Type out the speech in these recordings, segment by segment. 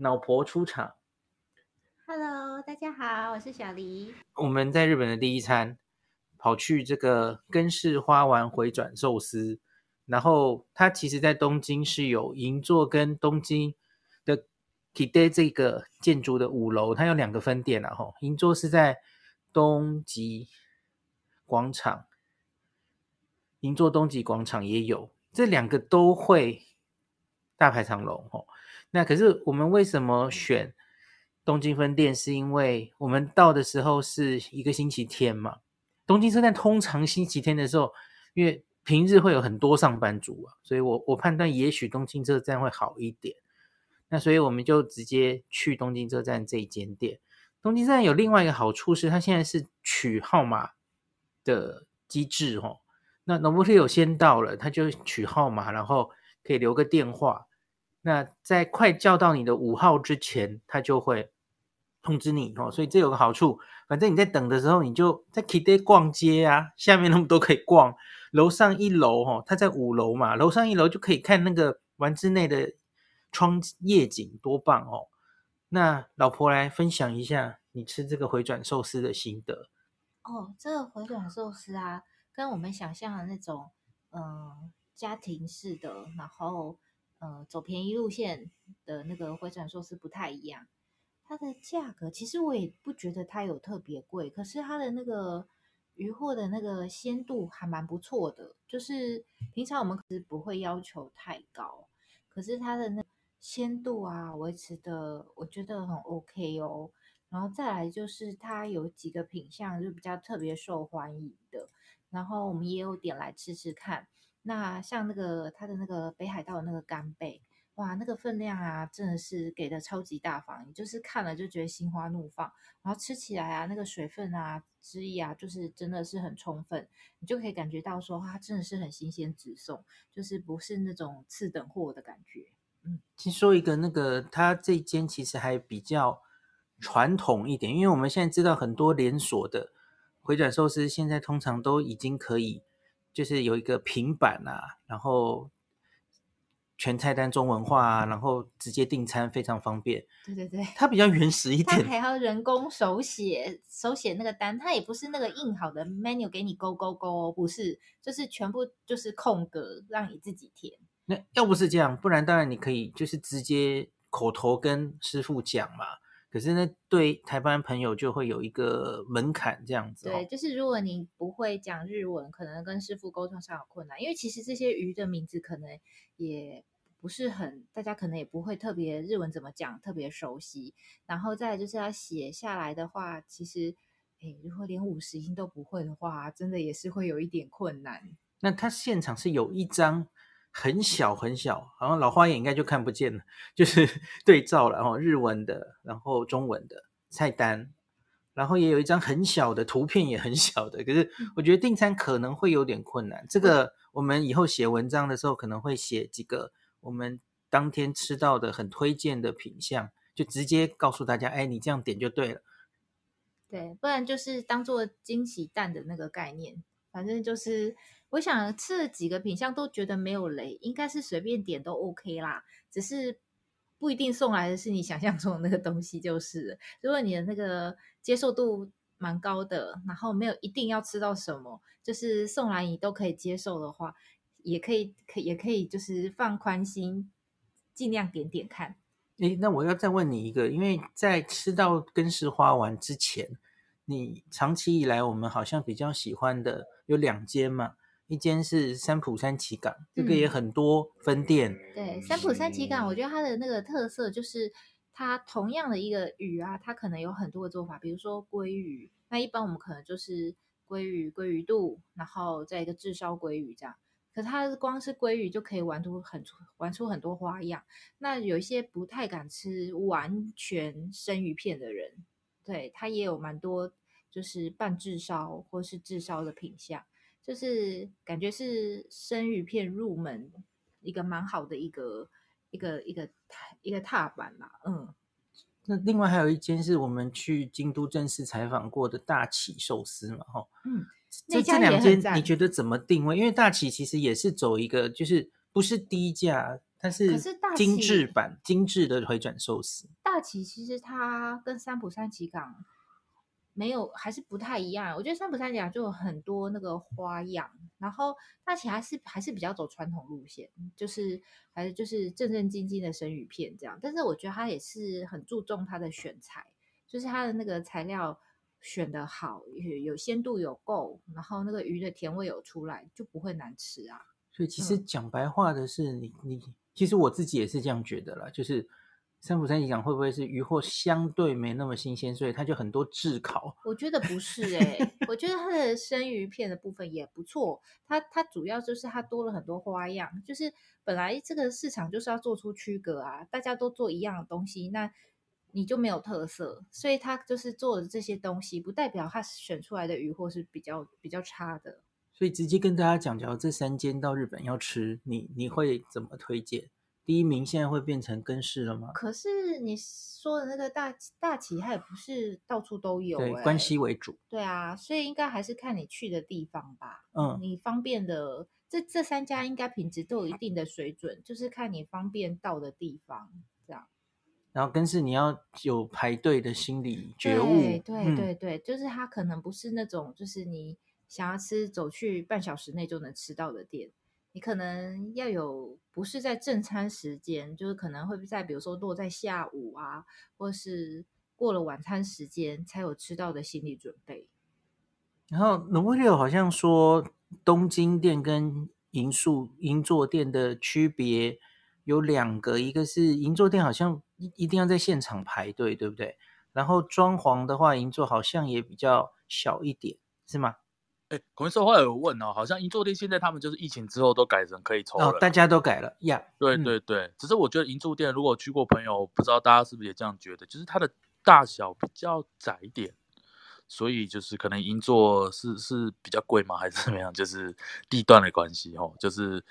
脑婆出场，Hello，大家好，我是小黎。我们在日本的第一餐，跑去这个根室花丸回转寿司，然后它其实在东京是有银座跟东京的 Kide 这个建筑的五楼，它有两个分店啊。吼，银座是在东极广场，银座东极广场也有，这两个都会大排长龙，吼。那可是我们为什么选东京分店？是因为我们到的时候是一个星期天嘛。东京车站通常星期天的时候，因为平日会有很多上班族啊，所以我我判断也许东京车站会好一点。那所以我们就直接去东京车站这一间店。东京车站有另外一个好处是，它现在是取号码的机制哦。那有先到了，他就取号码，然后可以留个电话。那在快叫到你的五号之前，他就会通知你哦。所以这有个好处，反正你在等的时候，你就在 Kide 逛街啊，下面那么多可以逛。楼上一楼哦，他在五楼嘛，楼上一楼就可以看那个丸之内的窗夜景，多棒哦！那老婆来分享一下你吃这个回转寿司的心得哦。这个回转寿司啊，跟我们想象的那种嗯、家庭式的，然后。呃，走便宜路线的那个回转寿司不太一样，它的价格其实我也不觉得它有特别贵，可是它的那个鱼货的那个鲜度还蛮不错的，就是平常我们是不会要求太高，可是它的那鲜度啊维持的我觉得很 OK 哦。然后再来就是它有几个品相就比较特别受欢迎的，然后我们也有点来吃吃看。那像那个它的那个北海道的那个干贝，哇，那个分量啊，真的是给的超级大方，你就是看了就觉得心花怒放。然后吃起来啊，那个水分啊、汁液啊，就是真的是很充分，你就可以感觉到说它真的是很新鲜直送，就是不是那种次等货的感觉。嗯，先说一个那个，它这间其实还比较传统一点，因为我们现在知道很多连锁的回转寿司，现在通常都已经可以。就是有一个平板啊，然后全菜单中文化啊，然后直接订餐非常方便。对对对，它比较原始一点，它还要人工手写手写那个单，它也不是那个印好的 menu 给你勾勾勾，不是，就是全部就是空格让你自己填。那要不是这样，不然当然你可以就是直接口头跟师傅讲嘛。可是呢，对台湾朋友就会有一个门槛这样子。对，就是如果你不会讲日文，可能跟师傅沟通上有困难，因为其实这些鱼的名字可能也不是很，大家可能也不会特别日文怎么讲，特别熟悉。然后再就是要写下来的话，其实，诶，如果连五十音都不会的话，真的也是会有一点困难。那他现场是有一张。很小很小，好像老花眼应该就看不见了。就是 对照了，然后日文的，然后中文的菜单，然后也有一张很小的图片，也很小的。可是我觉得订餐可能会有点困难。这个我们以后写文章的时候可能会写几个我们当天吃到的很推荐的品相，就直接告诉大家，哎，你这样点就对了。对，不然就是当做惊喜蛋的那个概念。反正就是，我想吃了几个品相都觉得没有雷，应该是随便点都 OK 啦。只是不一定送来的是你想象中的那个东西，就是如果你的那个接受度蛮高的，然后没有一定要吃到什么，就是送来你都可以接受的话，也可以，可也可以，就是放宽心，尽量点点看。诶，那我要再问你一个，因为在吃到根式花丸之前，你长期以来我们好像比较喜欢的有两间嘛，一间是三浦三崎港，这个也很多分店。嗯、对，三浦三崎港，我觉得它的那个特色就是它同样的一个鱼啊，它可能有很多的做法，比如说鲑鱼，那一般我们可能就是鲑鱼、鲑鱼肚，然后再一个炙烧鲑鱼这样。可是它光是鲑鱼就可以玩出很玩出很多花样。那有一些不太敢吃完全生鱼片的人，对，它也有蛮多就是半炙烧或是炙烧的品项，就是感觉是生鱼片入门一个蛮好的一个一个一个一个踏板啦。嗯，那另外还有一间是我们去京都正式采访过的大崎寿司嘛，哈，嗯。这这两间你觉得怎么定位？因为大崎其实也是走一个，就是不是低价，它是精致版、精致的回转寿司。大崎其实它跟三浦三崎港没有，还是不太一样。我觉得三浦三甲就有很多那个花样，然后大崎还是还是比较走传统路线，就是还是就是正正经经的生鱼片这样。但是我觉得它也是很注重它的选材，就是它的那个材料。选的好，有有鲜度有够，然后那个鱼的甜味有出来，就不会难吃啊。所以其实讲白话的是，你、嗯、你其实我自己也是这样觉得啦，就是三浦三崎港会不会是鱼货相对没那么新鲜，所以它就很多炙烤？我觉得不是哎、欸，我觉得它的生鱼片的部分也不错，它它主要就是它多了很多花样，就是本来这个市场就是要做出区隔啊，大家都做一样的东西，那。你就没有特色，所以它就是做的这些东西，不代表它选出来的鱼货是比较比较差的。所以直接跟大家讲，假如这三间到日本要吃，你你会怎么推荐？第一名现在会变成根式了吗？可是你说的那个大大旗，它也不是到处都有、欸，对，关西为主。对啊，所以应该还是看你去的地方吧。嗯，你方便的这这三家应该品质都有一定的水准，就是看你方便到的地方这样。然后根式你要有排队的心理觉悟，对对对对，嗯、就是它可能不是那种就是你想要吃走去半小时内就能吃到的店，你可能要有不是在正餐时间，就是可能会在比如说落在下午啊，或是过了晚餐时间才有吃到的心理准备。然后 Nobuhiro 好像说东京店跟银宿银座店的区别有两个，一个是银座店好像。一一定要在现场排队，对不对？然后装潢的话，银座好像也比较小一点，是吗？哎，孔医生后来有问哦，好像银座店现在他们就是疫情之后都改成可以抽了，哦，大家都改了呀。对对对，嗯、只是我觉得银座店如果去过朋友，不知道大家是不是也这样觉得，就是它的大小比较窄一点，所以就是可能银座是是比较贵吗？还是怎么样？就是地段的关系哦，就是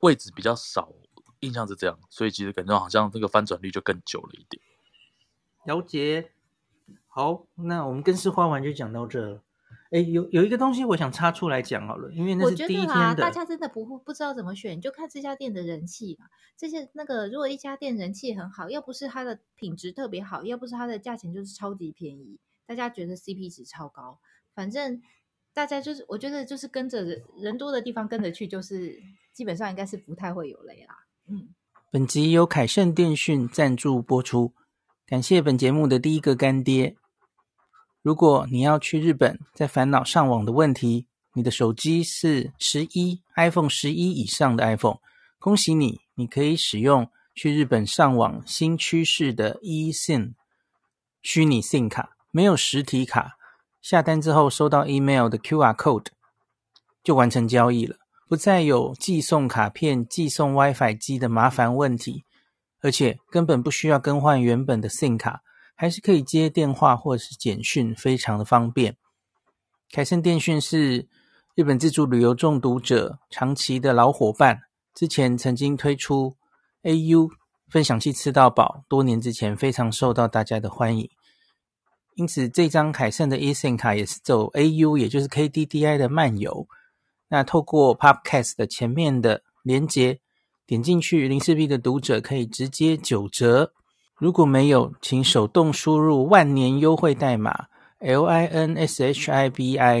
位置比较少。印象是这样，所以其实感觉好像这个翻转率就更久了一点。了解，好，那我们根式花完就讲到这了。哎，有有一个东西我想插出来讲好了，因为那是第一天的。我觉得啊，大家真的不不知道怎么选，就看这家店的人气嘛。这些那个，如果一家店人气很好，要不是它的品质特别好，要不是它的价钱就是超级便宜，大家觉得 CP 值超高。反正大家就是，我觉得就是跟着人人多的地方跟着去，就是基本上应该是不太会有雷啦。嗯，本集由凯盛电讯赞助播出，感谢本节目的第一个干爹。如果你要去日本，在烦恼上网的问题，你的手机是十一 iPhone 十一以上的 iPhone，恭喜你，你可以使用去日本上网新趋势的 eSIM 虚拟 SIM 卡，没有实体卡，下单之后收到 email 的 QR code 就完成交易了。不再有寄送卡片、寄送 WiFi 机的麻烦问题，而且根本不需要更换原本的 SIM 卡，还是可以接电话或者是简讯，非常的方便。凯盛电讯是日本自助旅游中毒者长期的老伙伴，之前曾经推出 AU 分享器吃到饱，多年之前非常受到大家的欢迎。因此这张凯盛的 eSIM 卡也是走 AU，也就是 KDDI 的漫游。那透过 Podcast 的前面的连接，点进去，林氏璧的读者可以直接九折。如果没有，请手动输入万年优惠代码 LINSHIBI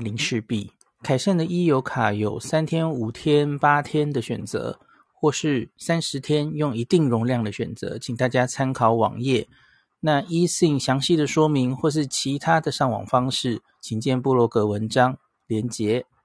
零四 B。凯盛的 e 游卡有三天、五天、八天的选择，或是三十天用一定容量的选择，请大家参考网页。那 eSIM 详细的说明或是其他的上网方式，请见部落格文章连结。